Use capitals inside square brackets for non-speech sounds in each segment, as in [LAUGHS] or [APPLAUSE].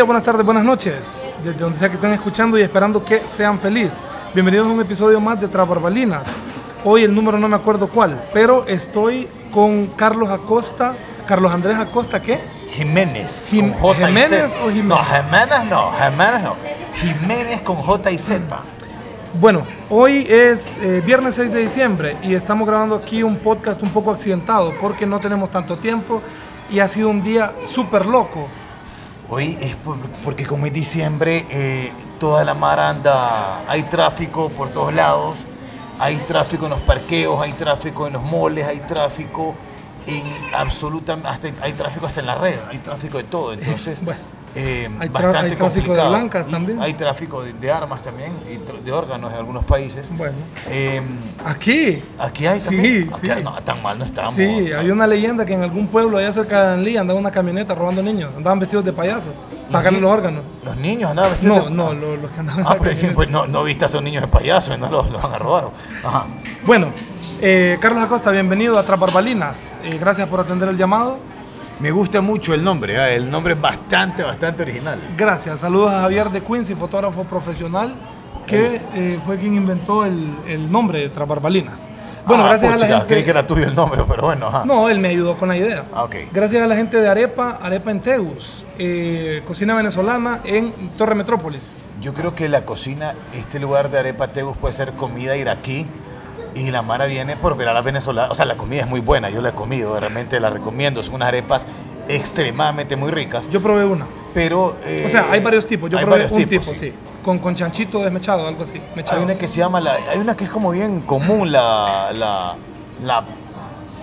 Días, buenas tardes, buenas noches, desde donde sea que estén escuchando y esperando que sean felices. Bienvenidos a un episodio más de Tras Barbalinas. Hoy el número no me acuerdo cuál, pero estoy con Carlos Acosta. Carlos Andrés Acosta, ¿qué? Jiménez. Jim- con J y ¿Jiménez Z. o Jiménez? No, Jiménez no, Jiménez no. Jiménez con J y Z. Bueno, hoy es eh, viernes 6 de diciembre y estamos grabando aquí un podcast un poco accidentado porque no tenemos tanto tiempo y ha sido un día súper loco. Hoy es por- porque como es diciembre, eh, toda la mar anda, hay tráfico por todos lados, hay tráfico en los parqueos, hay tráfico en los moles, hay tráfico en absolutamente, hasta, hay tráfico hasta en la red, hay tráfico de todo, entonces Bueno, eh, hay bastante hay tráfico de blancas también. Hay tráfico de, de armas también, y de órganos en algunos países. Bueno, Eh, aquí. Aquí hay Sí, también. sí. Aquí- no, tan mal no estamos. Sí, hay una leyenda que en algún pueblo allá cerca de Danlí andaba una camioneta robando niños. Andaban vestidos de payaso. Pagarle ni- los órganos. Los niños andaban vestidos No, de- no, lo- los que andaban Ah, pero sí, pues no, no viste a esos niños de payaso y no los, los van a robar. Ajá. Bueno, eh, Carlos Acosta, bienvenido a Tras Barbalinas. Eh, gracias por atender el llamado. Me gusta mucho el nombre, ¿eh? el nombre es bastante, bastante original. Gracias. Saludos a Javier de Quincy, fotógrafo profesional, que eh, fue quien inventó el, el nombre de Tras Barbalinas. Bueno, Ah, gracias a la gente. Creí que era tuyo el nombre, pero bueno, ajá. No, él me ayudó con la idea. Ah, ok. Gracias a la gente de Arepa, Arepa en Tegus, eh, cocina venezolana en Torre Metrópolis. Yo creo que la cocina, este lugar de Arepa Tegus puede ser comida iraquí y la Mara viene por ver a la venezolana. O sea, la comida es muy buena, yo la he comido, realmente la recomiendo. Son unas arepas extremadamente muy ricas, Yo probé una. pero... eh, O sea, hay varios tipos. Yo hay probé un tipos, tipo, sí. Con, con chanchito desmechado, algo así. Mechado. Hay una que se llama, la, hay una que es como bien común, la, la, la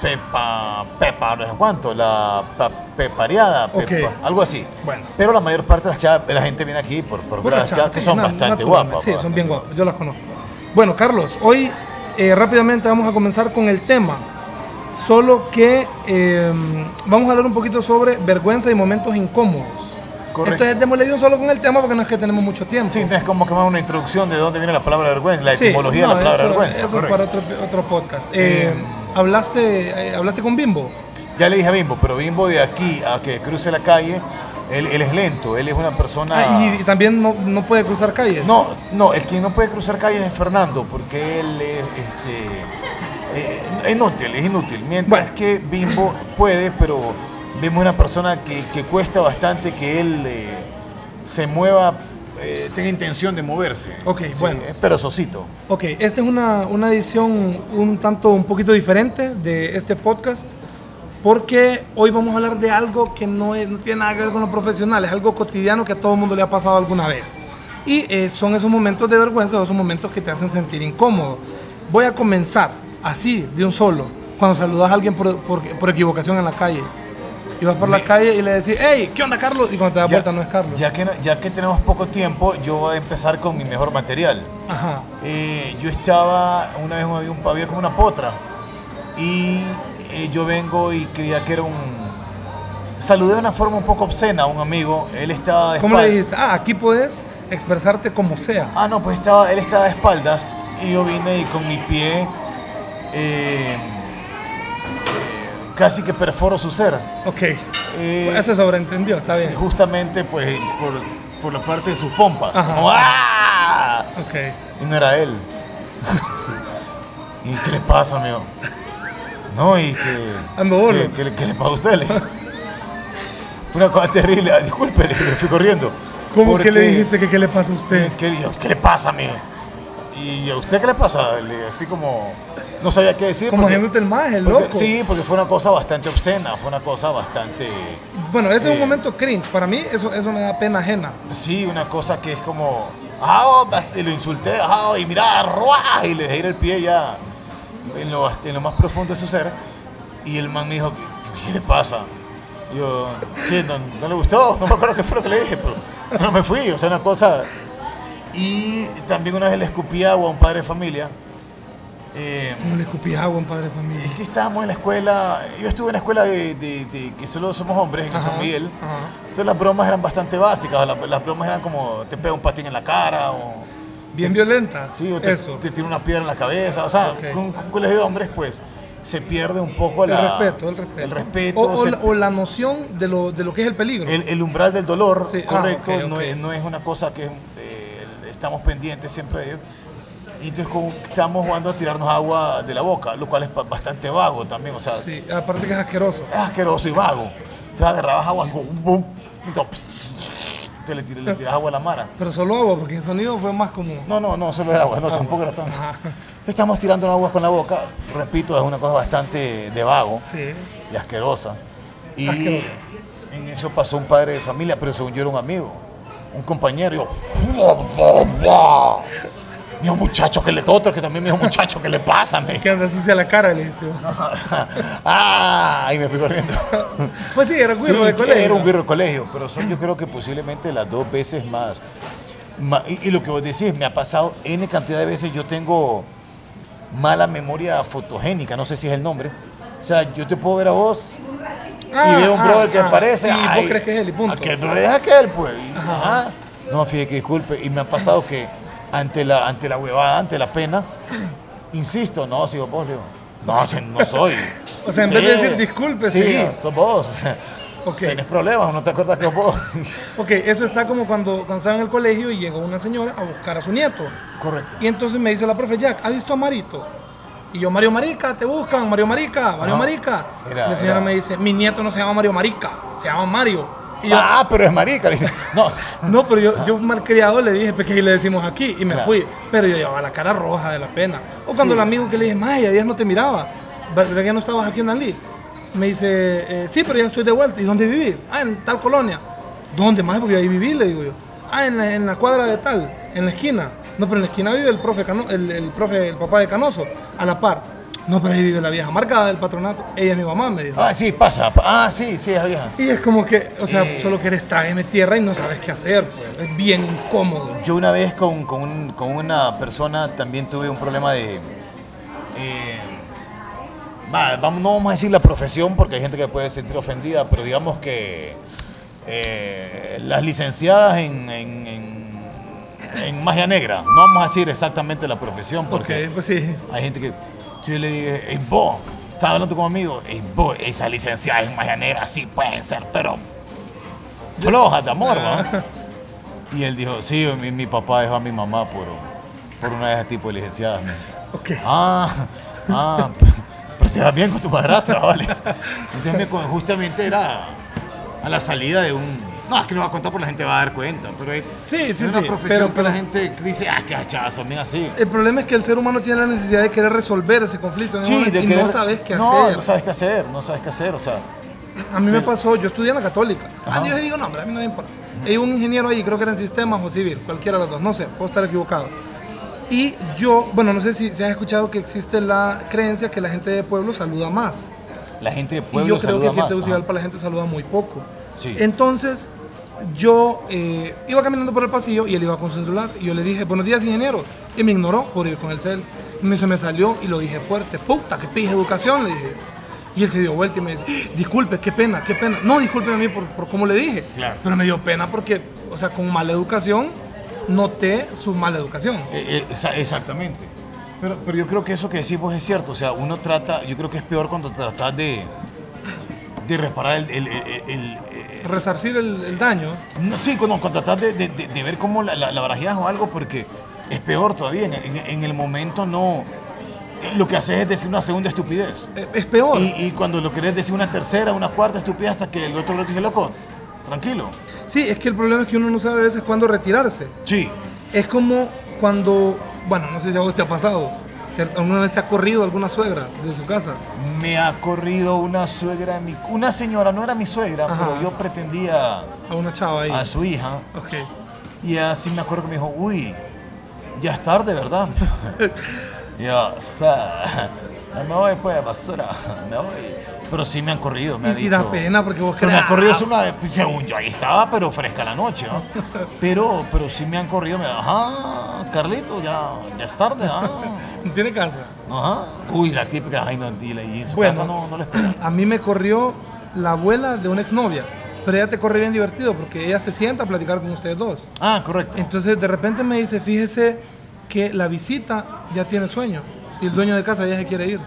pepa, pepa, no sé cuánto, la pa- pepareada, pepa, algo así. Bueno. Pero la mayor parte de las chavas, la gente viene aquí por, por las chavas que Sí, son bastante guapas. Sí, son bien guapas. Yo las conozco. Bueno, Carlos, hoy eh, rápidamente vamos a comenzar con el tema. Solo que eh, vamos a hablar un poquito sobre vergüenza y momentos incómodos. Correcto. Entonces démosle solo con el tema porque no es que tenemos mucho tiempo. Sí, es como que más una introducción de dónde viene la palabra vergüenza, la Sí, etimología no, de la palabra eso- vergüenza. Eso es correcto. para otro, otro podcast. Eh, Eh, ¿hablaste, eh, ¿Hablaste con Bimbo? Ya le dije a Bimbo, pero Bimbo de aquí a que cruce la calle, él, él es lento, él es una persona... Ah, y, también no, no puede cruzar calles. No, no, el que no puede cruzar calles es Fernando, porque él es este, eh, inútil, es inútil. Mientras Bueno. que Bimbo puede, pero Bimbo es una persona que, que cuesta bastante que él eh, se mueva, eh, tenga intención de moverse. Ok, bueno. Es perezosito. Ok, esta es una, una edición un tanto, un poquito diferente de este podcast, porque hoy vamos a hablar de algo que no, es- no tiene nada que ver con lo profesional, es algo cotidiano que a todo el mundo le ha pasado alguna vez. Y eh, son esos momentos de vergüenza, esos momentos que te hacen sentir incómodo. Voy a comenzar así, de un solo, cuando saludas a alguien por, por- por equivocación en la calle. Y vas por la calle y le decís, hey, ¿qué onda Carlos? Y cuando te das vuelta no es Carlos. Ya que, ya que tenemos poco tiempo, yo voy a empezar con mi mejor material. Ajá. Eh, yo estaba, una vez había, un, había como una potra y eh, yo vengo y creía que era un... Saludé de una forma un poco obscena a un amigo, él estaba de ¿Cómo le dijiste? Ah, aquí puedes expresarte como sea. Ah, no, pues estaba, él estaba de espaldas y yo vine y con mi pie eh, casi que perforo su ser. Ok. Eh, Ese sobreentendió, está sí, bien. Justamente pues por, por la parte de sus pompas. Como, ¡ah! Ok. Y no era él. [LAUGHS] ¿Y qué le pasa, amigo? No, y que. Ando bolo. ¿Qué, qué le- qué le pasa a usted? Una cosa terrible. Ah, Disculpe, le, le fui corriendo. ¿Cómo Porque- que le dijiste que qué le pasa a usted? ¿Qué, le pasa, amigo? ¿Y a usted qué le pasa? Le- así como. No sabía qué decir. Como haciéndote el maje, porque- loco. Sí, porque fue una cosa bastante obscena. Fue una cosa bastante. Bueno, ese es un Eh. momento cringe. Para mí eso, eso me da pena ajena. Sí, una cosa que es como, ah, oh, y lo insulté, ah, y mira, ruah, y le dejé ir el pie ya en lo, en lo más profundo de su ser. Y el man me dijo, ¿qué, le pasa? Y Yo, ¿qué? ¿No, no le gustó? [LAUGHS] No me acuerdo qué fue lo que le dije, pero no me fui, o sea, una cosa. Y también una vez le escupí agua a un padre de familia. Eh, le escupí agua a un padre de familia. es que estábamos en la escuela, yo estuve en la escuela de, de- de que solo somos hombres en Ajá, San Miguel. ajá. Entonces las bromas eran bastante básicas, las, las bromas eran como te pega un patín en la cara o, Bien violenta. sí, o te, eso. te tira una piedra en la cabeza, o sea, Ok. con, con un colegio de hombres pues se pierde un poco El la, respeto, el respeto. el respeto, O, o se- la, o la noción de lo, de lo que es el peligro. el, el umbral del dolor, Sí, ah, correcto, ok, No, ok. es, no es una cosa que eh, estamos pendientes siempre de. Y entonces como estamos jugando a tirarnos agua de la boca, lo cual es ba- bastante vago también, o sea, Sí, aparte que es asqueroso. es asqueroso y vago. Entonces agarrabas agua, y todo, te le, tir- le tiras agua a la mara. Pero solo agua, porque el sonido fue más como... No, no, no, solo era agua, no, tampoco era tan. Estamos tirando agua con la boca, repito, es una cosa bastante de vago Sí. y asquerosa. Y Asqueroso. en eso pasó un padre de familia, pero según yo era un amigo, un compañero. Yo, me dijo, muchacho, que le otro que también me dijo, muchacho, ¿qué le pasa? Me? Que anda sucia la cara, le dije. [LAUGHS] ah, y me fui corriendo. [LAUGHS] Pues sí, era Sí, güiro de colegio. Era un birro de colegio, pero son yo creo que posiblemente las dos veces más. y, y lo que vos decís, me ha pasado N cantidad de veces, yo tengo mala memoria fotogénica, no sé si es el nombre. O sea, yo te puedo ver a vos Ah, y veo un ah, brother que ah. parece. Y vos ay, crees que es él y punto. Aquel brother es aquel, pues. ajá. No, fíjate que disculpe. Y me ha pasado que ante la, ante la huevada, ante la pena, insisto, no, sigo vos, le digo, No, no soy. O sea, en vez de decir disculpe, sí, seguís. sos vos. Tienes problemas, no te acuerdas que sos vos. Ok, eso está como cuando, cuando estaba en el colegio y llegó una señora a buscar a su nieto. Correcto. Y entonces me dice la profe, Jack, ¿ha visto a Marito? Y yo, Mario Marica, te buscan, Mario Marica, Mario Ajá. Marica. La señora me dice, mi nieto no se llama Mario Marica, se llama Mario. Y yo, ah, pero es marica. le dije. No, no, pero yo, yo malcriado le dije, pues que le decimos aquí, y me Claro. fui. Pero yo llevaba la cara roja de la pena. O cuando el amigo que le dije, Maya, días no te miraba, ¿verdad que ya no estabas aquí en Dalí? Me dice, eh, sí, pero ya estoy de vuelta. ¿Y dónde vivís? Ah, en tal colonia. ¿Dónde más? Porque ahí viví, le digo yo. Ah, en la, en la cuadra de tal, en la esquina. No, pero en la esquina vive el profe, Cano- el, el profe, el papá de Canoso, a la par. No, pero ahí vive la vieja marcada del patronato. Ella es mi mamá, me dijo. Ah, sí, pasa. Ah, sí, sí, es vieja. Y es como que, o sea, Eh. solo quieres trágame tierra y no sabes qué hacer, pues. Es bien incómodo. Yo una vez con, con un- con una persona también tuve un problema de... eh, va, vamos, no vamos a decir la profesión porque hay gente que puede sentir ofendida, pero digamos que eh, las licenciadas en, en- en- en magia negra, no vamos a decir exactamente la profesión porque pues sí. hay gente que yo le dije, hey, vos, estaba hablando con un amigo, hey, vos, esa licenciada en magia negra sí pueden ser, pero flojas de amor, ¿no? Y él dijo, sí, mi, mi papá dejó a mi mamá por, por una de ese tipo de licenciadas. me dijo. Ok. Ah, ah, pero te vas bien con tu madrastra, ¿vale? Entonces me justamente era a la salida de un... No, es que no va a contar porque la gente va a dar cuenta, pero es, Sí, sí, es una sí, profesión pero- que pero- la gente dice, ah, qué son bien así. El problema es que el ser humano tiene la necesidad de querer resolver ese conflicto Sí, de y querer- no sabes qué no, hacer. No sabes qué hacer, no sabes qué hacer, o sea. A mí me pasó, yo estudié en la católica. Ajá. Ah, yo digo, no, hombre, a mí no me importa. Hay un ingeniero ahí, creo que era en sistemas o civil, cualquiera de los dos, no sé, puedo estar equivocado. Y yo, bueno, no sé si, si has escuchado que existe la creencia que la gente de pueblo saluda más. La gente de Y pueblo yo creo que saluda aquí en más. Tegucigalpa la gente saluda muy poco. Sí. Entonces, yo eh, iba caminando por el pasillo y él iba con su celular. Y yo le dije, buenos días, ingeniero. Y me ignoró por ir con el cel. Y me, se me salió y lo dije fuerte. Puta, que pije educación, le dije. Y él se dio vuelta y me dice, disculpe, qué pena, qué pena. No, disculpe a mí por, por cómo le dije. Claro. Pero me dio pena porque, o sea, con mala educación, noté su mala educación. Eh, eh, exa- exactamente. Pero, pero yo creo que eso que decimos es cierto. O sea, uno trata, yo creo que es peor cuando tratas de, de reparar el, el- el- el- Resarcir el, el daño. no, sí, cuando, tratas de, de- de- de ver cómo la, la, la barajeas o algo, porque es peor todavía. En, en- en el momento no. eh, Lo que haces es decir una segunda estupidez. eh, Es peor. Y, y cuando lo querés decir una tercera, una cuarta estupidez, hasta que el otro le dice, loco, tranquilo. Sí, es que el problema es que uno no sabe a veces cuándo retirarse. Sí. Es como cuando, bueno, no sé si a vos te ha pasado, ¿alguna vez te ha corrido alguna suegra de su casa? Me ha corrido una suegra, mi- una señora, no era mi suegra, Ajá. pero yo pretendía A una chava ahí. a su hija. Ok. Y así me acuerdo que me dijo, uy, ya es tarde, ¿verdad? [LAUGHS] yo, "Sa- me voy pues, basura, me voy. Pero sí me han corrido, me ha Y, dicho. da pena porque vos Pero me crees. ha corrido solo una según yo ahí estaba, pero fresca la noche, ¿no? [LAUGHS] Pero, pero sí me han corrido, me ajá, Carlito, ya, ya es tarde, ah. No [LAUGHS] tiene casa. Ajá. Uy, la típica, no, dile, y en su Bueno. casa no, no le. A mí me corrió la abuela de una exnovia, pero ella te corre bien divertido porque ella se sienta a platicar con ustedes dos. Ah, correcto. Entonces de repente me dice, fíjese que la visita ya tiene sueño y el dueño de casa ya se quiere ir.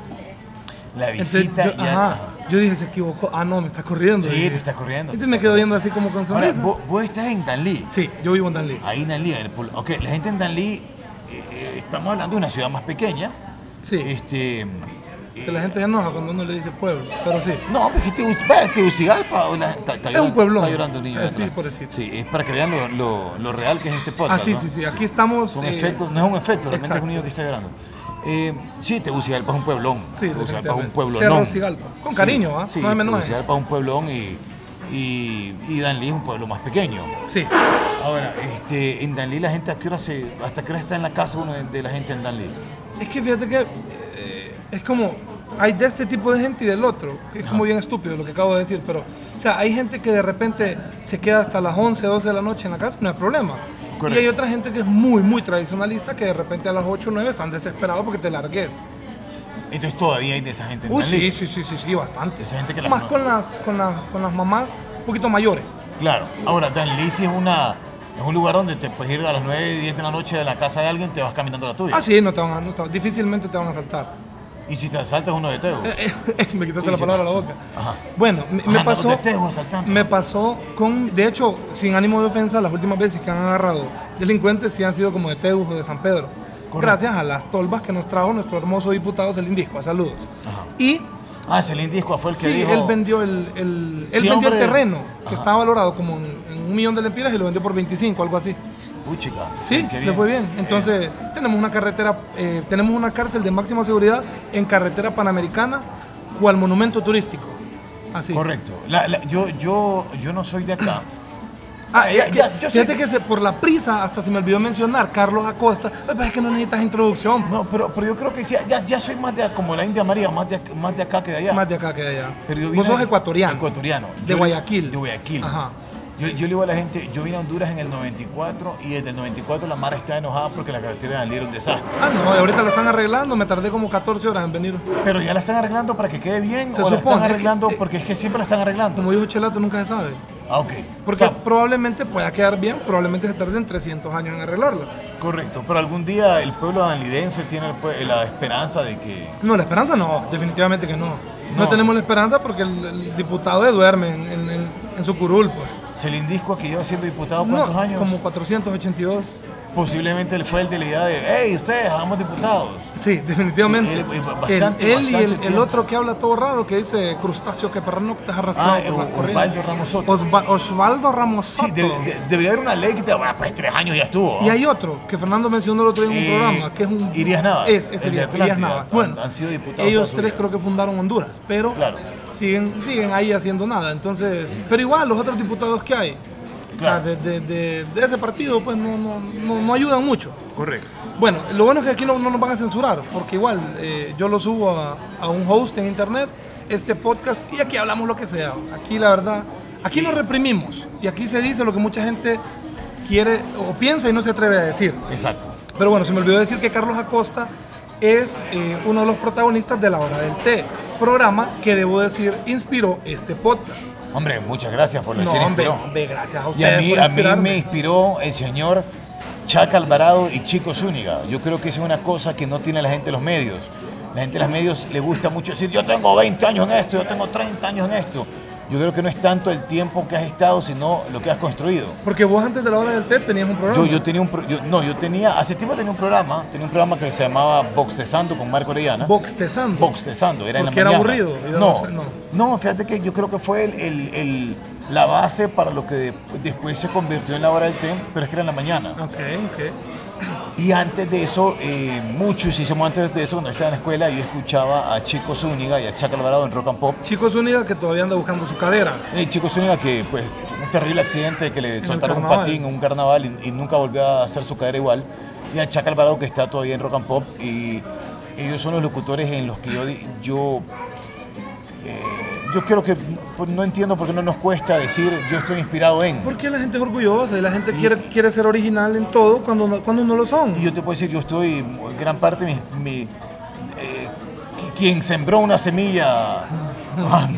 La Entonces, visita yo, ya. ajá, yo dije, se equivocó. Ah, no, me está corriendo. Sí, dije. te está corriendo. Entonces te me quedo viendo así como con Ahora, sonrisa. vos, vos estás en Danlí. Sí, yo vivo en Danlí. Ahí en Danlí. Ok, la gente en Danlí, eh, eh, estamos hablando de una ciudad más pequeña. Sí. Este. Que la gente se enoja cuando uno le dice pueblo, pero sí. No, porque es Tegus- va, Tegucigalpa. está- está Es llorando- un pueblón. Está llorando un niño. Eh, sí, pobrecito. Sí, es para que vean lo, lo- lo real que es este Ah, podcast. sí, ¿no? sí, sí. Aquí estamos. Son eh, efectos, no es un efecto, realmente es un niño que está llorando. Eh, sí, Tegucigalpa es un pueblón. Sí, Tegucigalpa es un pueblón. Cerro Cigalpa. Con cariño, ¿ah? Sí, No menor. Tegucigalpa es un pueblón y, y, y Danlí es un pueblo más pequeño. Sí. Ahora, este, en Danlí la gente, ¿a qué hora se, ¿hasta qué hora está en la casa uno de, de la gente en Danlí? Es que fíjate que eh, es como, hay de este tipo de gente y del otro, es como bien estúpido lo que acabo de decir, pero, o sea, hay gente que de repente se queda hasta las 11, 12 de la noche en la casa, no hay problema. Correcto. Y hay otra gente que es muy, muy tradicionalista, que de repente a las 8 o 9 están desesperados porque te largues. Entonces todavía hay de esa gente en sí, sí, sí, sí, sí, bastante. Esa gente que las Más con las, con, las, con las mamás un poquito mayores. Claro. Ahora, Danlí sí es una... Es un lugar donde te puedes ir a las 9 y 10 de la noche de la casa de alguien, te vas caminando a la tuya. Ah, sí, no te van a, no te- difícilmente te van a saltar. Y si te asaltas uno de Teo. [LAUGHS] Eh, eh, me quitaste la palabra de la boca. Ajá. Bueno, me, me Ajá, pasó. no te. Me pasó con. De hecho, sin ánimo de ofensa, las últimas veces que han agarrado delincuentes sí han sido como de Teus o de San Pedro. Correcto. Gracias a las tolvas que nos trajo nuestro hermoso diputado Celindisco. Saludos. Ajá. Y Ah, Disco fue el que sí, dijo... él vendió el, el- él Sí, vendió el terreno que estaba valorado como en, en un millón de lempiras y lo vendió por 25, algo así. Uy, chica. Sí, le fue bien. Eh, Entonces, tenemos una carretera, eh, tenemos una cárcel de máxima seguridad en carretera panamericana o al monumento turístico. Así. correcto. La- la- yo, yo, yo no soy de acá. Ah, Ya, ya, yo fíjate que- que se- por la prisa, hasta se me olvidó mencionar, Carlos Acosta, pasa es que no necesitas introducción, No, pero, pero yo creo que ya, ya soy más de como la India María, más de, más de acá que de allá. más de acá que de allá. Pero yo Vos sos ecuatoriano. Ecuatoriano. De Yo- Guayaquil. De Guayaquil. Ajá. Yo, yo le digo a la gente, yo vine a Honduras en el 94 y desde el 94 la Mara está enojada porque la carretera de Danlí era un desastre. Ah, no, ahorita la están arreglando, me tardé como 14 horas en venir. Pero ya la están arreglando para que quede bien Se o la supone, están es que- arreglando eh, porque es que siempre la están arreglando. Como dijo Chelato, nunca se sabe. Ah, ok. Porque O sea, probablemente pueda quedar bien, probablemente se tarden 300 años en arreglarla. correcto, pero algún día el pueblo danlidense tiene la esperanza de que... No, la esperanza no, definitivamente que no. No, No. tenemos la esperanza porque el, el diputado de duerme en, en- en- en su curul, pues. Celindisco, que lleva siendo diputado No, cuántos años, Como 482. Posiblemente fue el de la idea de, hey, ustedes, hagamos diputados. Sí, definitivamente. Él- Él, bastante, él y el, el otro que habla todo raro, que dice crustáceo que pernoctas arrastrado Ah, por las O- corrientes. Osvaldo Ramos Soto. Osva- Osvaldo Ramos Sí, Soto. de- de- debería haber una ley que te bueno, pues tres años ya estuvo. Y hay otro que Fernando mencionó el otro día en un Eh, programa, que es un... Irías Navas, Es, es el de Irías, Navas. Bueno, han sido diputados ellos tres creo que fundaron Honduras, pero Claro. siguen, siguen ahí haciendo nada. Entonces, pero igual los otros diputados que hay, Claro. o sea, de, de- de- de ese partido, pues no, no, no, no ayudan mucho. Correcto. Bueno, lo bueno es que aquí no, no nos van a censurar, porque igual eh, yo lo subo a, a un host en internet, este podcast, y aquí hablamos lo que sea. Aquí la verdad, aquí nos reprimimos, y aquí se dice lo que mucha gente quiere o piensa y no se atreve a decir. Exacto. Pero bueno, se me olvidó decir que Carlos Acosta es eh, uno de los protagonistas de La Hora del Té, programa que debo decir inspiró este podcast. Hombre, muchas gracias por No, decir hombre, inspiró. hombre, gracias a Y ustedes a mí, por a mí me inspiró el señor Chaca Alvarado y Chico Zúñiga. Yo creo que es una cosa que no tiene la gente de los medios. La gente de los medios le gusta mucho decir, yo tengo 20 años en esto, yo tengo 30 años en esto. Yo creo que no es tanto el tiempo que has estado, sino lo que has construido. Porque vos antes de La Hora del Té tenías un programa. Yo, yo tenía un pro- yo- no, yo tenía, hace tiempo tenía un programa, tenía un programa que se llamaba Boxtesando con Marco Orellana. Boxtezando. Boxtesando, era en la era mañana. aburrido, No, no no. no, fíjate que yo creo que fue el- el- el- la base para lo que de- después se convirtió en la hora del té, pero es que era en la mañana. Ok, ok. Y antes de eso, eh, muchos hicimos antes de eso, cuando estaba en la escuela, yo escuchaba a Chico Zúñiga y a Chaca Alvarado en Rock and Pop. Chicos Unidas que todavía anda buscando su cadera. El Chico Zúñiga que, pues, un terrible accidente de que le soltaron un patín en un carnaval y, y nunca volvió a hacer su cadera igual. Y a Chaca Alvarado que está todavía en Rock and Pop y ellos son los locutores en los que yo, eh, yo creo que pues, no entiendo por qué no nos cuesta decir yo estoy inspirado en. Porque la gente es orgullosa y la gente quiere, quiere ser original en todo cuando no, cuando no lo son. Y yo te puedo decir, yo estoy, gran parte, mi, mi, eh, qui- quien sembró una semilla, [LAUGHS] ah,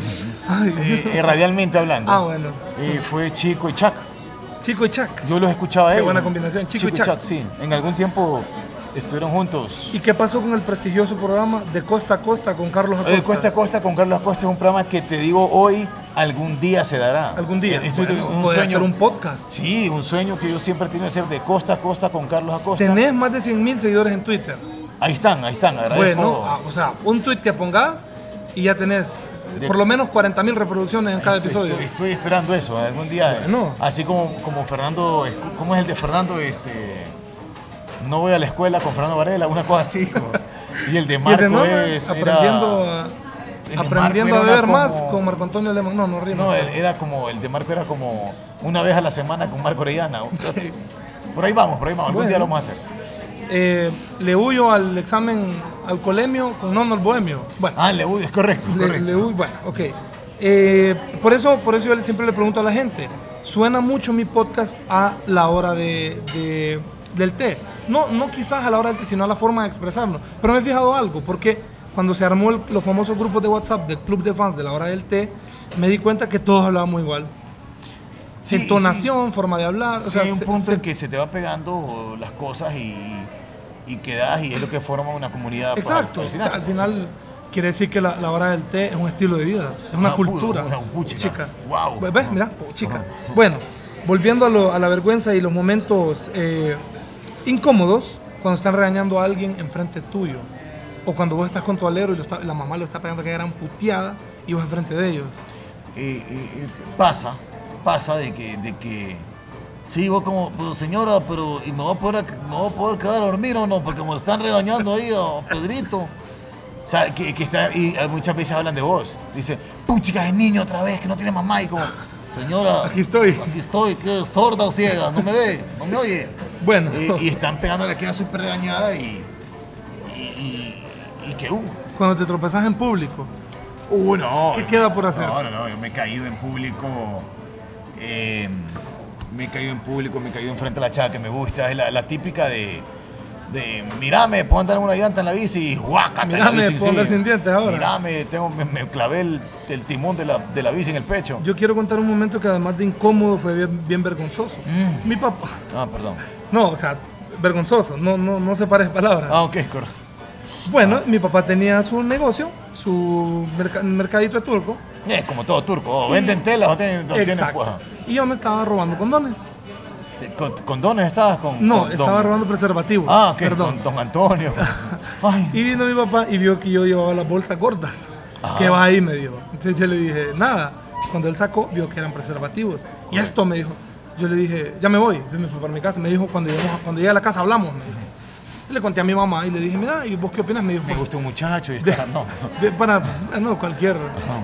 eh, eh, radialmente hablando, Ah, bueno. eh, fue Chico y Chac. Chico y Chac. Yo los escuchaba a Qué ellos. buena combinación, Chico y Chac. sí. En algún tiempo Estuvieron juntos. ¿Y qué pasó con el prestigioso programa de Costa a Costa con Carlos Acosta? De Costa a Costa con Carlos Acosta es un programa que te digo hoy, algún día se dará. Algún día. Estoy Bueno, un sueño. hacer un podcast. Sí, un sueño que yo siempre he tenido de hacer de Costa a Costa con Carlos Acosta. Tenés más de 100 mil seguidores en Twitter. Ahí están, ahí están. Agradezco. Bueno, ah, o sea, un tweet que pongas y ya tenés De- por lo menos 40 mil reproducciones en cada episodio. Estoy, estoy esperando eso algún día. Bueno. Así como, como Fernando, ¿cómo es el de Fernando? Este, no voy a la escuela con Fernando Varela, una cosa así. Y el de el Marco de es, aprendiendo, era, a, aprendiendo a beber más con Marco Antonio Alemán. No, no rima. no, era como, el de Marco era como una vez a la semana con Marco Orellana. Por ahí vamos, por ahí vamos, algún Bueno. día lo vamos a hacer. Eh, le huyo al examen al colemio con Nono el Bohemio. Bueno, Ah, le es correcto, le, correcto. le huyo- bueno, ok. Eh, por, eso, por eso yo siempre le pregunto a la gente, suena mucho mi podcast a la hora de, de- del té. No, no quizás a la hora del té, sino a la forma de expresarlo. Pero me he fijado algo, porque cuando se armó el- los famosos grupos de WhatsApp del club de fans de la hora del té, me di cuenta que todos hablábamos igual. Sí, Entonación, forma de hablar. o Sí, sea, hay un se- punto se- en que se te va pegando las cosas y, y quedas y es lo que forma una comunidad. pues, Exacto. o sea, al final quiere decir que la, la hora del té es un estilo de vida, es una Ah, cultura. una puchica. Guau. ¿Ves? Mira, chica. Bueno, volviendo a, lo- a la vergüenza y los momentos eh, incómodos cuando están regañando a alguien enfrente tuyo. O cuando vos estás con tu alero y la mamá lo está pegando que gran puteada y vos enfrente de ellos. Y, y- y pasa, pasa de que, de que sí, vos como, señora, pero ¿y me voy a poder, me voy a poder quedar a dormir o no? Porque me están regañando ahí a Pedrito. O sea, que, que está, y muchas veces hablan de vos. Dice, puchica, es niño otra vez, que no tiene mamá. Y como, señora, Aquí estoy. Aquí estoy, que sorda o ciega, no me ve, no me oye. Bueno. Y, y están pegándole, queda súper regañada y, y, y, y que, uh, Cuando te tropezas en público. Uh, no. ¿Qué queda por hacer? No, no, no, yo me he caído en público. eh, me he caído en público, me he caído enfrente a la chava que me gusta. Es la, la típica de, de, mirame, puedo andar en una llanta en la bici y la Mirame, bici, puedo andar sin dientes ahora. Mirame, tengo, me, me clavé el, el timón de la, de la bici en el pecho. Yo quiero contar un momento que además de incómodo fue bien, bien vergonzoso. Mm. Mi papá, Ah, perdón. no, o sea, vergonzoso, no, no, no separes palabras. Ah, ok, correcto. Bueno, mi papá tenía su negocio, su merca- mercadito de turco. Es como todo turco, o venden telas o tienen, o tienen pues, Y yo me estaba robando condones. ¿Con, ¿Condones estabas con? No, con estaba don- robando preservativos. Ah, Perdón. con don Antonio. [LAUGHS] Ay. Y vino mi papá y vio que yo llevaba las bolsas gordas. ¿Qué va ahí? Me dijo. Entonces yo le dije, nada. Cuando él sacó, vio que eran preservativos. Y esto me dijo. Yo le dije, ya me voy. Entonces me fui para mi casa. Me dijo, cuando, lleguemos a- cuando llegue a la casa hablamos. Me dijo. Le conté a mi mamá y le dije, mira, ¿y vos qué opinas? Me dijo, Me "Pues, gusta un muchacho y está. No. [LAUGHS] de- para, ah, no, cualquier.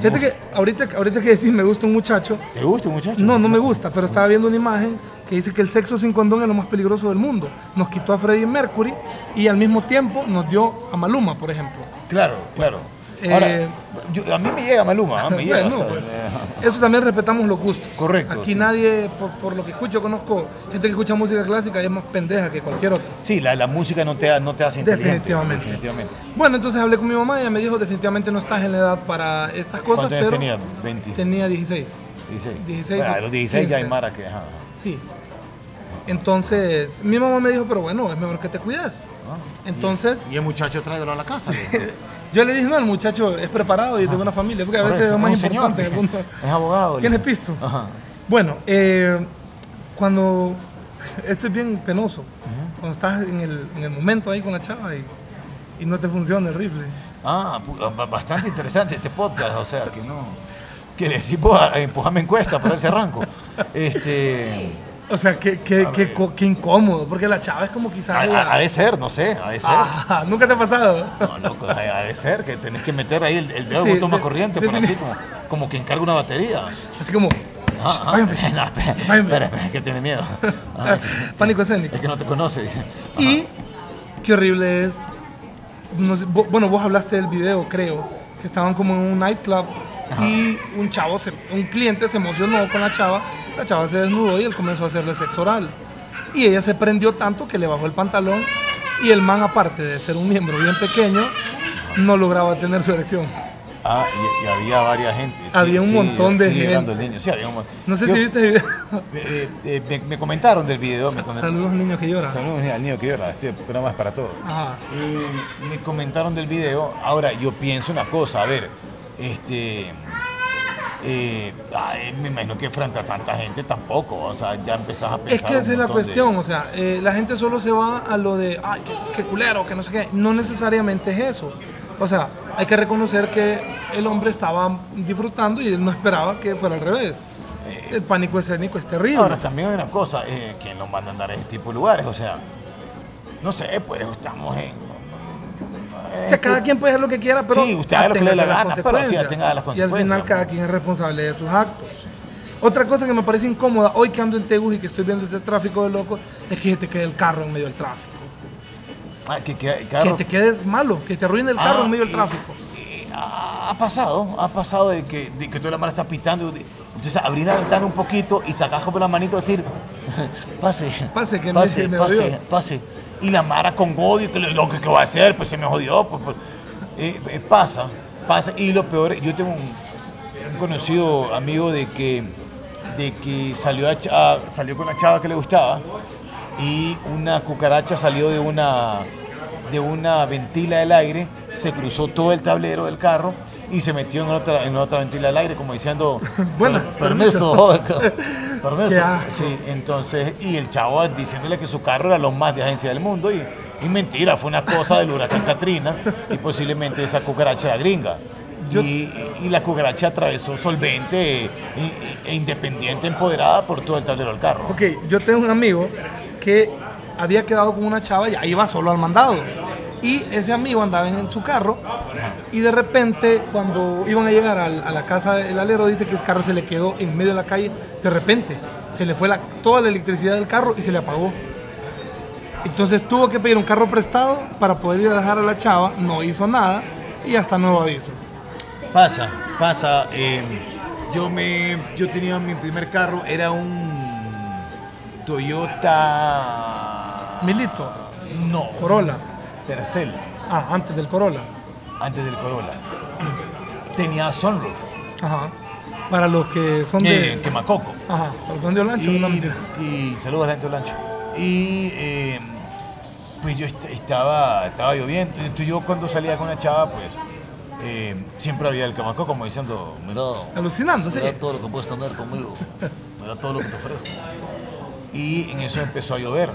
Fíjate que ahorita, ahorita que decís me gusta un muchacho, ¿Te gusta un muchacho? no, no me gusta, pero estaba viendo una imagen que dice que el sexo sin condón es lo más peligroso del mundo. Nos quitó a Freddie Mercury y al mismo tiempo nos dio a Maluma, por ejemplo. Claro, claro. Eh, yo- a mí me llega Maluma, ¿ah? me [LAUGHS] llega. Bueno, o sea, pues, eh, eso también respetamos los gustos. Correcto, Aquí sí. nadie, por, por lo que escucho, conozco gente que escucha música clásica y es más pendeja que cualquier otra. Sí, la, la música no te, no te hace. Definitivamente. Definitivamente. Bueno, entonces hablé con mi mamá y ella me dijo, definitivamente no estás en la edad para estas cosas, ¿Cuántos pero tenía? 20. tenía 16. 16. 16 Bueno, o a los 16 ya hay 15. Mara que. ajá. Sí. Entonces, mi mamá me dijo, pero bueno, es mejor que te cuides. Entonces, Y el muchacho tráigalo a la casa. [LAUGHS] yo le dije, no, el muchacho es preparado y es de buena familia, porque a veces es más señor, importante [LAUGHS] el mundo. Es abogado. ¿Quién es pisto? Ajá. Bueno, eh, cuando. Esto es bien penoso. Cuando estás en el, en el momento ahí con la chava y, y no te funciona el rifle. Ah, ba- bastante interesante este podcast, o sea, que no. Que decimos, empujame encuesta para ver si arranco. [LAUGHS] Este. O sea, qué, qué, qué, incómodo, porque la chava es como quizás. ha- la- ha de ser, no sé, ha de ser. Ah, [LAUGHS] Nunca te ha pasado. No, loco, ha, de ser que tenés que meter ahí el, el dedo Sí, en un toma de- corriente, pero defini- así como, como que encarga una batería. Así como. Ah, ah, váyame. [LAUGHS] no, espera, [LAUGHS] Váyame. espera, espera, que tiene miedo. Ah, Pánico escénico. es que no te conoce. dice. Y qué horrible es. no sé, vo- bueno, vos hablaste del video, creo, que estaban como en un nightclub y un chavo, se- un cliente se emocionó con la chava, la chava se desnudó y él comenzó a hacerle sexo oral. Y ella se prendió tanto que le bajó el pantalón y el man, aparte de ser un miembro bien pequeño, no lograba tener su erección. Ah, y, y había varias gente. Había un montón de gente. el niño. Sí, había un mon- No sé Yo- si viste el video. eh, eh, me, me comentaron del video. Me comentaron, Saludos niños que lloran. Saludos al niño que llora. Este programa es para todos. Ajá. Eh, me comentaron del video. Ahora, yo pienso una cosa, a ver, este. eh, ay, me imagino que frente a tanta gente tampoco, o sea, ya empezás a pensar. Es que esa es la de- cuestión, o sea, eh, la gente solo se va a lo de, ay, qué, culero, que no sé qué. No necesariamente es eso. O sea, hay que reconocer que el hombre estaba disfrutando y él no esperaba que fuera al revés. El pánico escénico es terrible. Ahora, también hay una cosa, eh, ¿quién nos manda a andar a ese tipo de lugares? O sea, no sé, pues estamos en. O sea, cada quien puede hacer lo que quiera, pero Sí, usted haga lo que le dé la gana, pero sí, consecuencias. atenga a las Y al final consecuencias. cada quien es responsable de sus actos. Otra cosa que me parece incómoda, hoy que ando en Tegus y que estoy viendo ese tráfico de locos, es que se te quede el carro en medio del tráfico. Ah, que, que- Que carro- te quede malo, que te arruine el carro Ah, en medio del tráfico. ha ha pasado, ha pasado de que, de que toda la mano está pitando. de- Entonces abrís la ventana un poquito y sacás como la manito a decir, [LAUGHS] pase, Pase, que me- pase, me pase, jodió". pase. Y la mara con odio, que lo que, que va a hacer, pues se me jodió. Pues, pues. Eh, eh, pasa, pasa. Y lo peor, yo tengo un, un conocido amigo de que, de que salió, a salió con la chava que le gustaba y una cucaracha salió de una, de una ventila del aire, se cruzó todo el tablero del carro y se metió en otra, en otra ventila del aire, como diciendo, [LAUGHS] Buenas, "Per- permiso, permiso. [LAUGHS] Asco. Sí, entonces, y el chavo diciéndole que su carro era lo más de agencia del mundo y, y mentira, fue una cosa del huracán Katrina y posiblemente esa cucaracha era gringa. Yo- y, y la cucaracha atravesó solvente e, e independiente, empoderada por todo el tablero del carro. Ok, yo tengo un amigo que había quedado con una chava y ahí iba solo al mandado. Y ese amigo andaba en su carro y de repente cuando iban a llegar al- a la casa del alero dice que el carro se le quedó en medio de la calle. De repente se le fue la- toda la electricidad del carro y se le apagó. Entonces tuvo que pedir un carro prestado para poder ir a dejar a la chava, no hizo nada y hasta nuevo aviso. Pasa, pasa. eh, yo me, yo tenía mi primer carro, era un Toyota. Milito, No. Corolla. Tercel, Ah, antes del Corolla. antes del Corolla. Tenía sunroof, Ajá. Para los que son de... Ajá, para los de Olancho, Y, no mentira. y saludos a la gente de Olancho. Y eh, pues yo est- estaba, estaba lloviendo. Entonces yo cuando salía con una chava, pues eh, siempre había el quemacoco como diciendo, mira, Alucinando, sí. Mira todo lo que puedes tener conmigo. Mira todo lo que te ofrezco. Y en eso empezó a llover.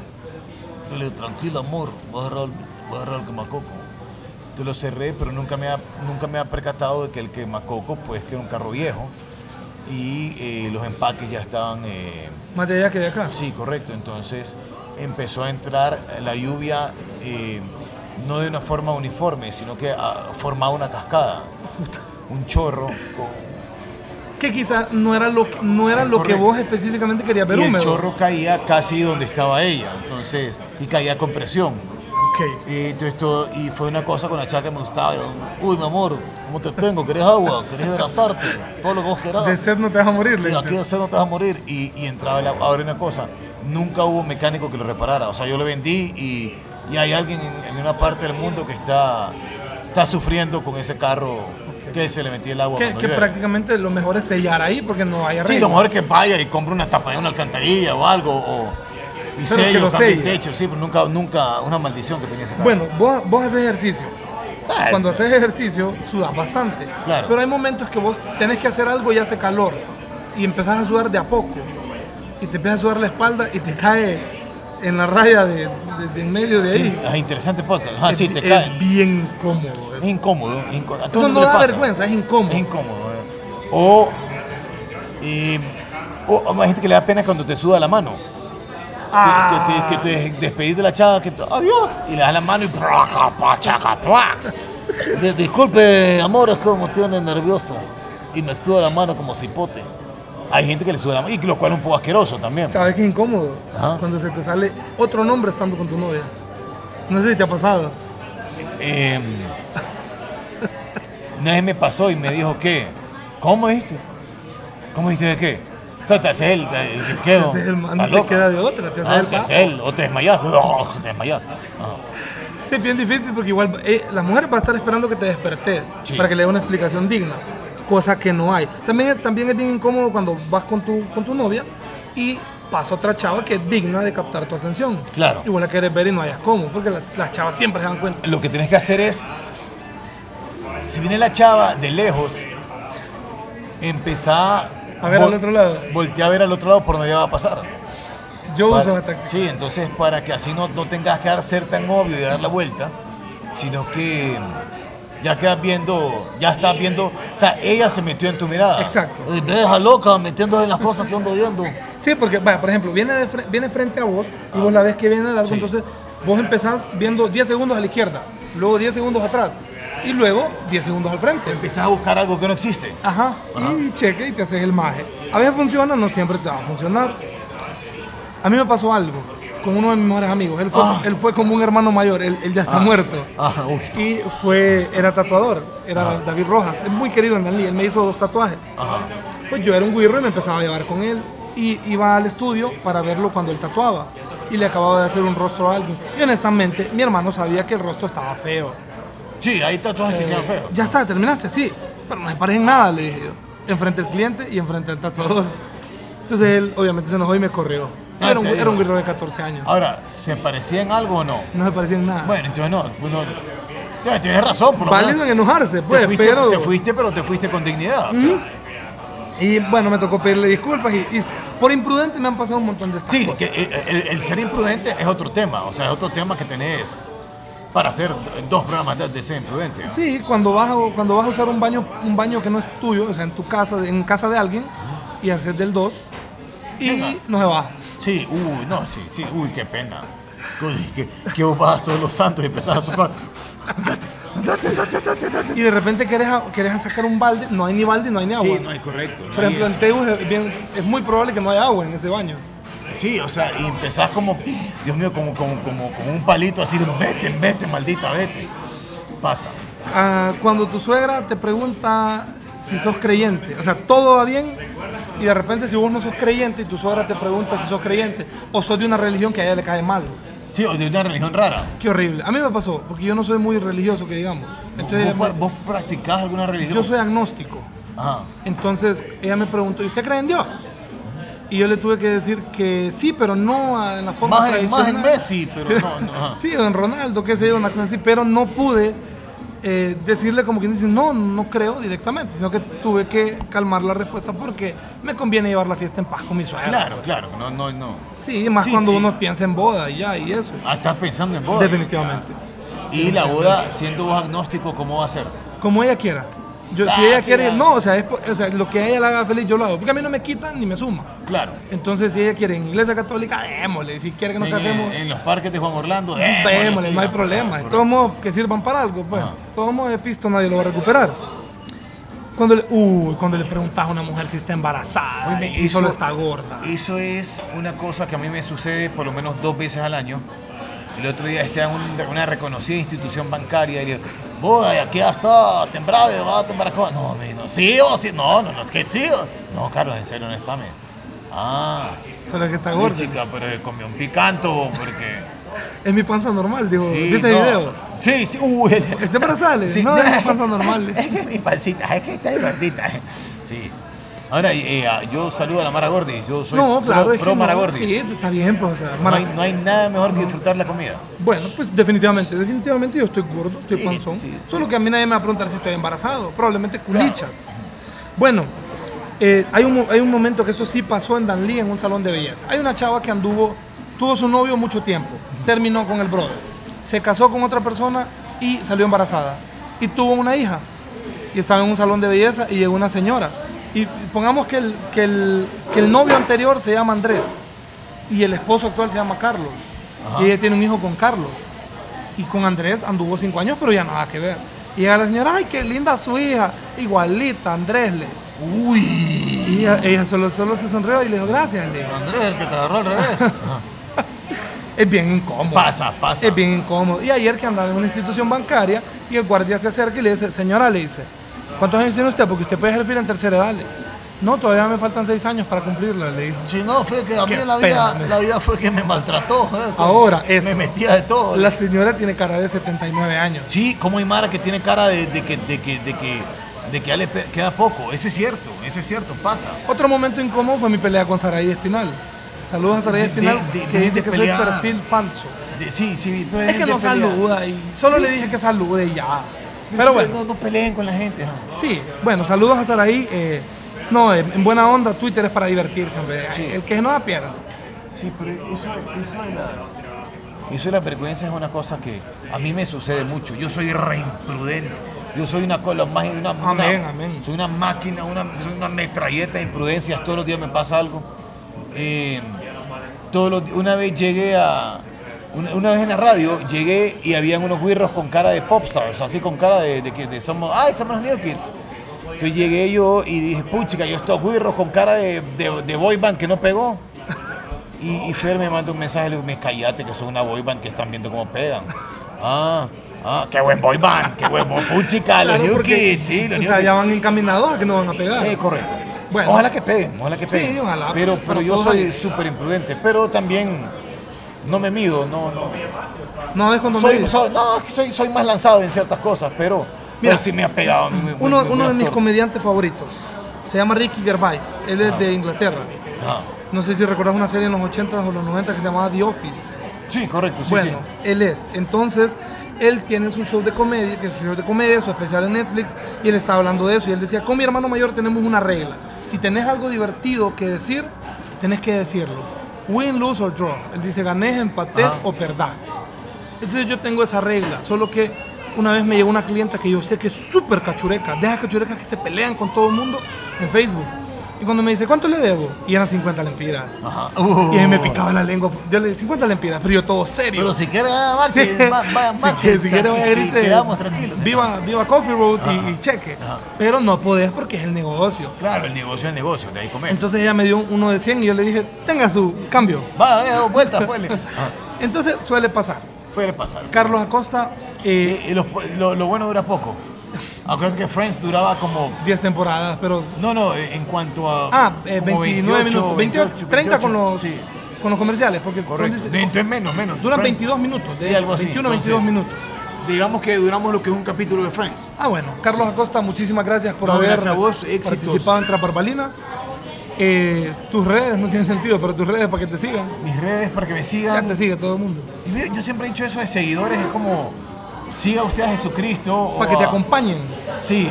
Yo le digo, tranquilo, amor, agarrar, voy a agarrar el quemacoco. Yo lo cerré, pero nunca me ha, nunca me ha percatado de que el quemacoco, pues, que era un carro viejo. Y eh, los empaques ya estaban... eh, Más de allá que de acá. Sí, correcto. Entonces empezó a entrar la lluvia eh, no de una forma uniforme, sino que ah, formaba una cascada, un chorro. con- Que quizás no era lo, no era lo que vos específicamente querías ver y el húmedo. chorro caía casi donde estaba ella, entonces, y caía con presión. Ok. Y, y fue una cosa con la chava que me gustaba. yo, Uy, mi amor, ¿cómo te tengo? ¿Querés agua? ¿Querés hidratarte? Todo lo que vos querás. De sed no te vas a morir. Sí, aquí de sed no te vas a morir. Y, y entraba el agua. Ahora una cosa, nunca hubo mecánico que lo reparara. O sea, yo lo vendí y, y hay alguien en, en una parte del mundo que está, está sufriendo con ese carro que se le metía el agua. Que, que prácticamente lo mejor es sellar ahí porque no hay Sí, arreglo. lo mejor es que vaya y compre una tapa de una alcantarilla o algo. O, y Pero que sello, lo cambie el selle. techo. Sí, pero nunca, nunca una maldición que tenía ese carro. Bueno, vos, vos haces ejercicio. Ah, Cuando haces ejercicio, sudas bastante. Claro. Pero hay momentos que vos tenés que hacer algo y hace calor. Y empezás a sudar de a poco. Y te empieza a sudar la espalda y te cae en la raya de, de- de en medio de ahí. Es interesante podcast. Ah, es, sí, te es cae. bien cómodo. Es incómodo. incó- a todo Eso no da pasa. vergüenza, es incómodo. Es incómodo. eh. O, y, o o hay gente que le da pena cuando te suda la mano. Ah. Que, que te, que te despedís de la chava, que te- adiós, y le das la mano y pachaca, plax. Disculpe, amor, es como tiene nervioso. Y me suda la mano como cipote. Hay gente que le suda la mano, y lo cual es un poco asqueroso también. ¿Sabes qué incómodo? Cuando se te sale otro nombre estando con tu novia. No sé si te ha pasado. Eh, una vez me pasó y me dijo que, ¿cómo dijiste? ¿Cómo dijiste de qué? O sea, te haces el, el, el el man, ¿Estás no te loca? queda de otra. Te haces Ah, el te paso. haces el, o te desmayas, [LAUGHS] te desmayas. Ajá. Sí, es bien difícil porque igual eh, la mujer va a estar esperando que te despertes Sí. para que le dé una explicación digna, cosa que no hay. También, es- también es bien incómodo cuando vas con tu, con tu novia y pasa otra chava que es digna de captar tu atención. Claro. Igual la quieres ver y no hayas cómo, porque las, las chavas siempre se dan cuenta. Lo que tienes que hacer es, si viene la chava de lejos, empezar A ver al otro lado. Voltea a ver al otro lado por donde ella va a pasar. Yo Para- uso esta sí, entonces para que así no, no tengas que dar ser tan obvio y dar la vuelta, sino que ya quedas viendo, ya estás viendo, o sea, ella se metió en tu mirada. Exacto. Me deja loca metiéndose en las cosas que ando viendo. Sí, porque, vaya, por ejemplo, viene, de viene frente a vos y vos la ves que viene largo, Sí. entonces vos empezás viendo 10 segundos a la izquierda, luego 10 segundos atrás y luego 10 segundos al frente. Empezás a buscar algo que no existe. Ajá, y cheque y te haces el maje. A veces funciona, no siempre te va a funcionar. A mí me pasó algo con uno de mis mejores amigos. Él fue, Ah. él fue como un hermano mayor, él, él ya está muerto. Ajá, uy. Y fue, era tatuador, era David Rojas, es muy querido en Danlí, él me hizo dos tatuajes. Ajá. Pues yo era un guirro y me empezaba a llevar con él. Y iba al estudio para verlo cuando él tatuaba. Y le acababa de hacer un rostro a alguien. Y honestamente, mi hermano sabía que el rostro estaba feo. Sí, hay tatuajes que quedan feos. Ya está, terminaste, sí. Pero no se parecen nada, le dije yo. Enfrente del cliente y enfrente del tatuador. Entonces él obviamente se enojó y me corrió. Ah, Era un, te era digo. un guirro de 14 años. Ahora, ¿se parecían algo o no? No se parecían en nada. Bueno, entonces no. pues no- ya, tienes razón, por lo Válido en enojarse, Te pues, fuiste, pero... te fuiste, pero te fuiste con dignidad. o sea. Y bueno, me tocó pedirle disculpas y, y por imprudente me han pasado un montón de estas Sí, cosas. que el, el- el ser imprudente es otro tema, o sea, es otro tema que tenés para hacer dos programas de, ser imprudente. ¿no? Sí, cuando vas, a, cuando vas a usar un baño, un baño que no es tuyo, o sea, en tu casa, en casa de alguien, y haces del 2, y Venga. no se va. Sí, uy, no, sí, sí, uy, qué pena. Que, que vos vas todos los santos y empezás a soplar. Andate, andate, andate, andate, andate. Y de repente querés, a- querés sacar un balde, no hay ni balde, no hay ni agua. Sí, no hay correcto. no Por ejemplo, en. Tegus es, bien- es muy probable que no haya agua en ese baño. Sí, o sea, y empezás como, Dios mío, como, como, como, como un palito así, vete, vete, maldita, vete. Pasa. Ah, cuando tu suegra te pregunta si sos creyente, o sea, todo va bien y de repente si vos no sos creyente y tu suegra te pregunta si sos creyente o sos de una religión que a ella le cae mal. Sí, o de una religión rara. Qué horrible. A mí me pasó, porque yo no soy muy religioso, que digamos. Entonces, ¿Vos, vos practicás alguna religión? yo soy agnóstico. Ajá. Entonces ella me preguntó, ¿y usted cree en Dios? Y yo le tuve que decir que sí, pero no en la forma Más en, más en. Messi, pero Sí. no, no. ajá. Sí, o en Ronaldo, qué sé yo, una cosa así, pero no pude eh, decirle como quien dice, no, no creo directamente, sino que tuve que calmar la respuesta porque me conviene llevar la fiesta en paz con mi suegra. Claro, claro, no, no, no. Sí, más Sí, cuando y- uno piensa en boda y ya, y eso. Ah, estás pensando en boda. Definitivamente. Y la boda, siendo vos agnóstico, ¿cómo va a ser? Como ella quiera. Yo, si Ah, ella sí, quiere, ah. no, o sea, es o sea, lo que a ella le haga feliz yo lo hago, porque a mí no me quitan ni me suma. Claro. Entonces, si ella quiere en iglesia católica, démosle. Si quiere que nos En, casemos, en los parques de Juan Orlando, démosle, démosle, sí, no hay ah, problema. De todos modos, que sirvan para algo, pues. Ajá. De todos modos, de pisto nadie lo va a recuperar. Cuando le, cuando le preguntas a una mujer si está embarazada y eso- solo está gorda. Eso es una cosa que a mí me sucede por lo menos dos veces al año. El otro día estaba en un- una reconocida institución bancaria y le digo, boda, ya que está tembrado, y va a tembrar con-". No, me sí o sí, no, no, no, que sí. o-". No, Carlos, en serio, no está, me. Ah, Solo que está sí, gorda. chica, pero comió un picanto, porque. [LAUGHS] Es mi panza normal, digo. Sí, ¿Viste el video? Sí, sí, uy. ¿Está embarazada? Sí, no, es mi panza [LAUGHS] normal. Es que mi pancita, es que está gordita. Sí. Ahora, eh, ah, yo saludo a la Mara Gordi. Yo soy no, claro, pro, es que pro no, Mara Gordi. Sí, está bien, pues, o sea, No hay, no hay nada mejor que disfrutar la comida. Bueno, pues definitivamente, definitivamente yo estoy gordo, estoy Sí, panzón. sí. Solo que a mí nadie me va a preguntar si estoy embarazado, probablemente culichas. Bueno, eh, hay, un, hay un momento que esto sí pasó en Danlí, en un salón de belleza. Hay una chava que anduvo, tuvo su novio mucho tiempo, terminó con el brother, se casó con otra persona y salió embarazada. Y tuvo una hija. Y estaba en un salón de belleza y llegó una señora. Y pongamos que el, que el, que el novio anterior se llama Andrés y el esposo actual se llama Carlos. Ajá. Y ella tiene un hijo con Carlos. Y con Andrés anduvo cinco años, pero ya nada que ver. Y llega la señora, ay, qué linda su hija, igualita, Andrés. Le. Uy. Y ella, ella solo, solo se sonrió y le dijo, gracias. Le dijo. Andrés, el que te agarró al revés. [LAUGHS] Es bien incómodo. Pasa, pasa. Es bien incómodo. Y ayer que andaba en una institución bancaria y el guardia se acerca y le dice, señora, le dice, ¿cuántos años tiene usted? Porque usted puede ejercer en tercera edad. No, todavía me faltan seis años para cumplirla, le dijo. Si no, fue que a mí la vida, la vida fue que me maltrató. eh, Ahora, eso. Me metía de todo. La señora tiene cara de 79 años. Sí, como hay Mara que tiene cara de, de que, de, que, de, que, de que ya le queda poco. Eso es cierto, eso es cierto, pasa. Otro momento incómodo fue mi pelea con Saraí Espinal. Saludos a Saraí Espinal, de- de- que dice que soy perfil falso. Sí, sí, Es que no saluda y solo le dije que salude y ya. Pero bueno, No, no peleen con la gente. sí, bueno, saludos a Saraí. eh, no, en, en buena onda, Twitter es para divertirse, hombre. Sí. El que no da pierda. Sí, pero eso, eso de las... Eso de las vergüenzas es una cosa que a mí me sucede mucho. Yo soy re imprudente. Yo soy una cola más una, una- Amén, amén. Soy una máquina, una metralleta de imprudencias. Todos los días me pasa algo. Eh, todos los- una vez llegué a. Una, una vez en la radio llegué y habían unos guirros con cara de popstars, así con cara de, de que de somos. ¡Ay, somos los New Kids! Entonces llegué yo y dije, puchica, yo estos guirros con cara de, de, de boy band que no pegó. Y, y Fer me manda un mensaje, le digo, me callate, que son una boy band que están viendo cómo pegan. Ah, ah, qué buen boy band, qué buen boy puchica, los New porque, Kids, sí, los o New sea, Kids. ya van encaminados a que no van a pegar. Eh, correcto. Bueno. Ojalá que peguen, ojalá que peguen. ojalá, Pero, pero pero yo soy súper imprudente, pero también no me mido, no, no. No es cuando Soy, me soy- no, es que soy, soy más lanzado en ciertas cosas, pero, Mira, pero sí me ha pegado. uno, uno de mis comediantes favoritos se llama Ricky Gervais. Él es de Inglaterra. Ajá. No sé si recordás una serie en los 80 o los 90 que se llamaba The Office. Sí, correcto, sí, bueno, sí. él es. Entonces, él tiene su show de comedia, que es su show de comedia, su especial en Netflix, y él estaba hablando de eso. Y él decía, con mi hermano mayor tenemos una regla. Si tenés algo divertido que decir, tenés que decirlo. Win, lose or draw. Él dice, ganés, empatés Ajá. o perdás. Entonces yo tengo esa regla, solo que una vez me llegó una clienta que yo sé que es súper cachureca, de esas cachurecas que se pelean con todo el mundo en Facebook. Y cuando me dice, ¿cuánto le debo? Y eran 50 lempiras. Ajá. Y ahí me picaba la lengua. Yo le dije, 50 lempiras, pero yo todo serio. Pero si quiere, marche, Sí. va- va- [LAUGHS] Si marche, quiere- si quiere, vaya, grite. Quedamos tranquilos. Viva, viva Coffee Road y- y, cheque. Ajá. Pero no podés porque es el negocio. Claro, el negocio es el negocio, de ahí comer. Entonces ella me dio uno de 100 y yo le dije, tenga su cambio. Va, eh, vuelta, [LAUGHS] pues. Entonces suele pasar. Puede pasar. Carlos Acosta, eh, Eh, eh, los- lo, lo bueno dura poco. Acuérdate que Friends duraba como. 10 temporadas, pero... No, no, eh, en cuanto a. Ah, eh, como 29 minutos. 28, 30 con los, Sí, con los comerciales, porque son correcto. De- entonces menos, menos. duran Friends- 22 minutos. De Sí, algo así. 21, 22 Entonces, minutos. Digamos que duramos lo que es un capítulo de Friends. Ah, bueno, Carlos Acosta, muchísimas gracias por No, haber gracias vos, participado en Tras Barbalinas. Eh, tus redes no tienen sentido, pero tus redes para que te sigan. Mis redes para que me Ya sigan. te sigue todo el mundo. Yo siempre he dicho eso de seguidores, es como. Siga usted a Jesucristo. o Para que te a- acompañen. Sí,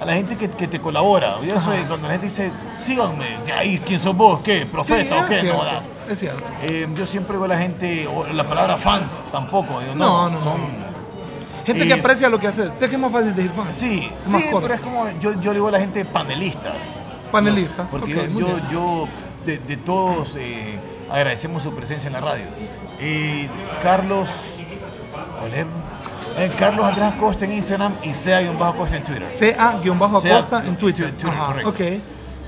a la gente que, que te colabora. Yo soy, cuando la gente dice, síganme, ¿y quién sos vos? ¿Qué? ¿Profeta Sí, o qué? cierto, No jodas. es cierto. Eh, yo siempre digo a la gente, o la palabra fans tampoco. No, no, no, son. no. Gente que aprecia lo que haces. Es que es más fácil decir fan. Sí, sí, corto. pero es como, yo, yo le digo a la gente panelistas. Panelistas. Porque ok, muy yo, yo de, de todos eh, agradecemos su presencia en la radio. Eh, Carlos, ¿cuál es? Eh, Carlos Andrés Acosta en Instagram y sea-acosta en Twitter. CA-Acosta en Twitter. Twitter, Ajá, correcto. ok.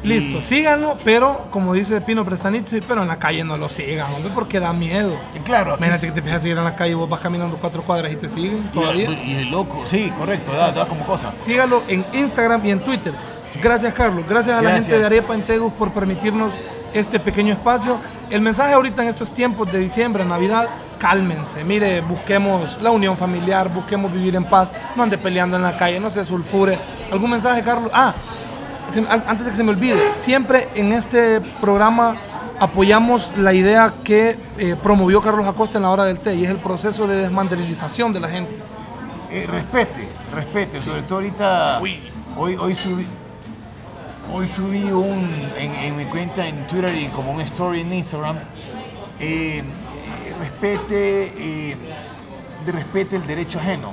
Listo, Y- síganlo, pero como dice Pino Prestanitzi, pero en la calle no lo sigan, hombre, porque da miedo. Y claro, Imagínate que te empiezas a seguir en la calle y vos vas caminando cuatro cuadras y te siguen todavía. Y, y el loco, sí, correcto, da, da como cosa. Sígalo en Instagram y en Twitter. Gracias, Carlos. Gracias a la gente de Arepa en Tegus por permitirnos este pequeño espacio. El mensaje ahorita en estos tiempos de diciembre, Navidad, cálmense. Mire, busquemos la unión familiar, busquemos vivir en paz. No ande peleando en la calle, no se sulfure. ¿Algún mensaje, Carlos? Ah, antes de que se me olvide, siempre en este programa apoyamos la idea que eh, promovió Carlos Acosta en la hora del té y es el proceso de desmantelilización de la gente. Eh, respete, respete, sobre todo ahorita. Hoy, hoy subí. Hoy subí un en, en mi cuenta en Twitter y como un story en Instagram. eh, respete, eh, respete el derecho ajeno.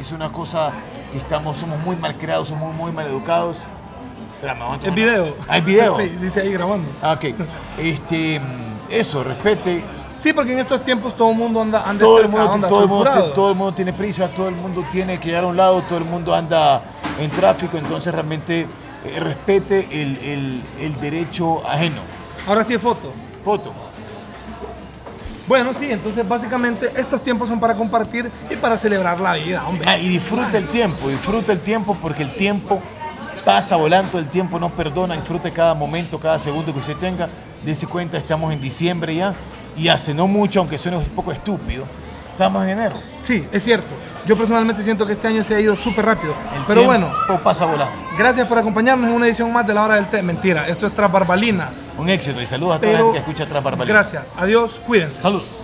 Es una cosa que estamos, somos muy mal creados, somos muy mal educados. El video. Ah, el video. [LAUGHS] Sí, dice ahí grabando. Ah, ok. Este, eso, respete. Sí, porque en estos tiempos todo el mundo anda, anda todo el, mundo, todo, el mundo, todo el mundo tiene prisa, todo el mundo tiene que llegar a un lado, todo el mundo anda en tráfico, entonces realmente eh, respete el, el- el derecho ajeno. Ahora sí es foto. Foto. Bueno, sí, entonces básicamente estos tiempos son para compartir y para celebrar la vida, hombre. Ah, y disfruta el tiempo, disfruta el tiempo porque el tiempo pasa volando, el tiempo no perdona, disfrute cada momento, cada segundo que usted tenga. Dese cuenta, estamos en diciembre ya y hace no mucho, aunque suene un poco estúpido, estamos en enero. Sí, es cierto. Yo personalmente siento que este año se ha ido súper rápido. El Pero bueno, pasa volando. gracias por acompañarnos en una edición más de la hora del té. Mentira, esto es Tras Barbalinas. Un éxito y saludos a toda la gente que escucha Tras Barbalinas. gracias, adiós, cuídense. Saludos.